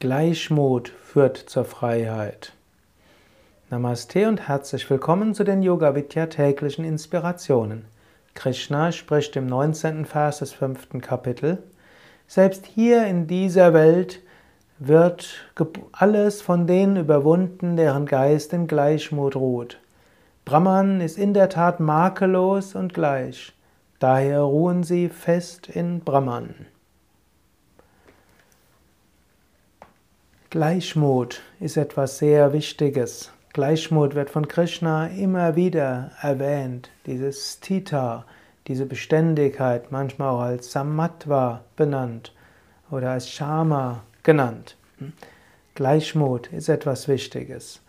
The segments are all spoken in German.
Gleichmut führt zur Freiheit. Namaste und herzlich willkommen zu den Yoga Vidya täglichen Inspirationen. Krishna spricht im 19. Vers des 5. Kapitel: Selbst hier in dieser Welt wird alles von denen überwunden, deren Geist in Gleichmut ruht. Brahman ist in der Tat makellos und gleich. Daher ruhen sie fest in Brahman. Gleichmut ist etwas sehr Wichtiges. Gleichmut wird von Krishna immer wieder erwähnt. Dieses Stita, diese Beständigkeit, manchmal auch als Samatva benannt oder als Shama genannt. Gleichmut ist etwas Wichtiges.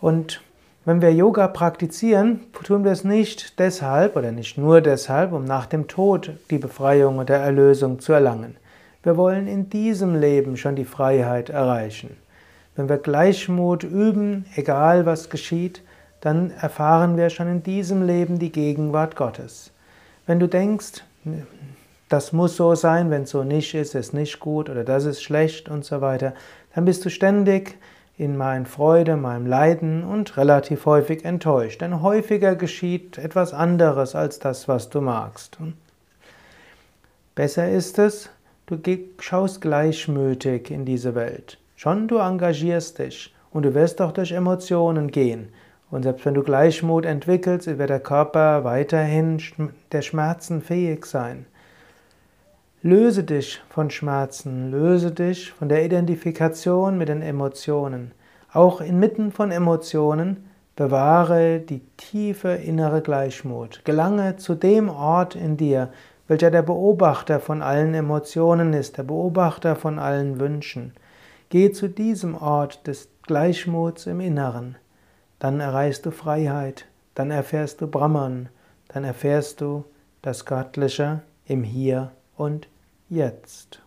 Und wenn wir Yoga praktizieren, tun wir es nicht deshalb oder nicht nur deshalb, um nach dem Tod die Befreiung oder Erlösung zu erlangen. Wir wollen in diesem Leben schon die Freiheit erreichen. Wenn wir Gleichmut üben, egal was geschieht, dann erfahren wir schon in diesem Leben die Gegenwart Gottes. Wenn du denkst, das muss so sein, wenn es so nicht ist, ist nicht gut oder das ist schlecht und so weiter, dann bist du ständig in meinen Freude, meinem Leiden und relativ häufig enttäuscht. Denn häufiger geschieht etwas anderes als das, was du magst. Besser ist es, Du schaust gleichmütig in diese Welt. Schon du engagierst dich und du wirst auch durch Emotionen gehen. Und selbst wenn du Gleichmut entwickelst, wird der Körper weiterhin der Schmerzen fähig sein. Löse dich von Schmerzen, löse dich von der Identifikation mit den Emotionen. Auch inmitten von Emotionen bewahre die tiefe innere Gleichmut. Gelange zu dem Ort in dir, welcher der Beobachter von allen Emotionen ist, der Beobachter von allen Wünschen. Geh zu diesem Ort des Gleichmuts im Inneren. Dann erreichst du Freiheit, dann erfährst du Brahman, dann erfährst du das Göttliche im Hier und Jetzt.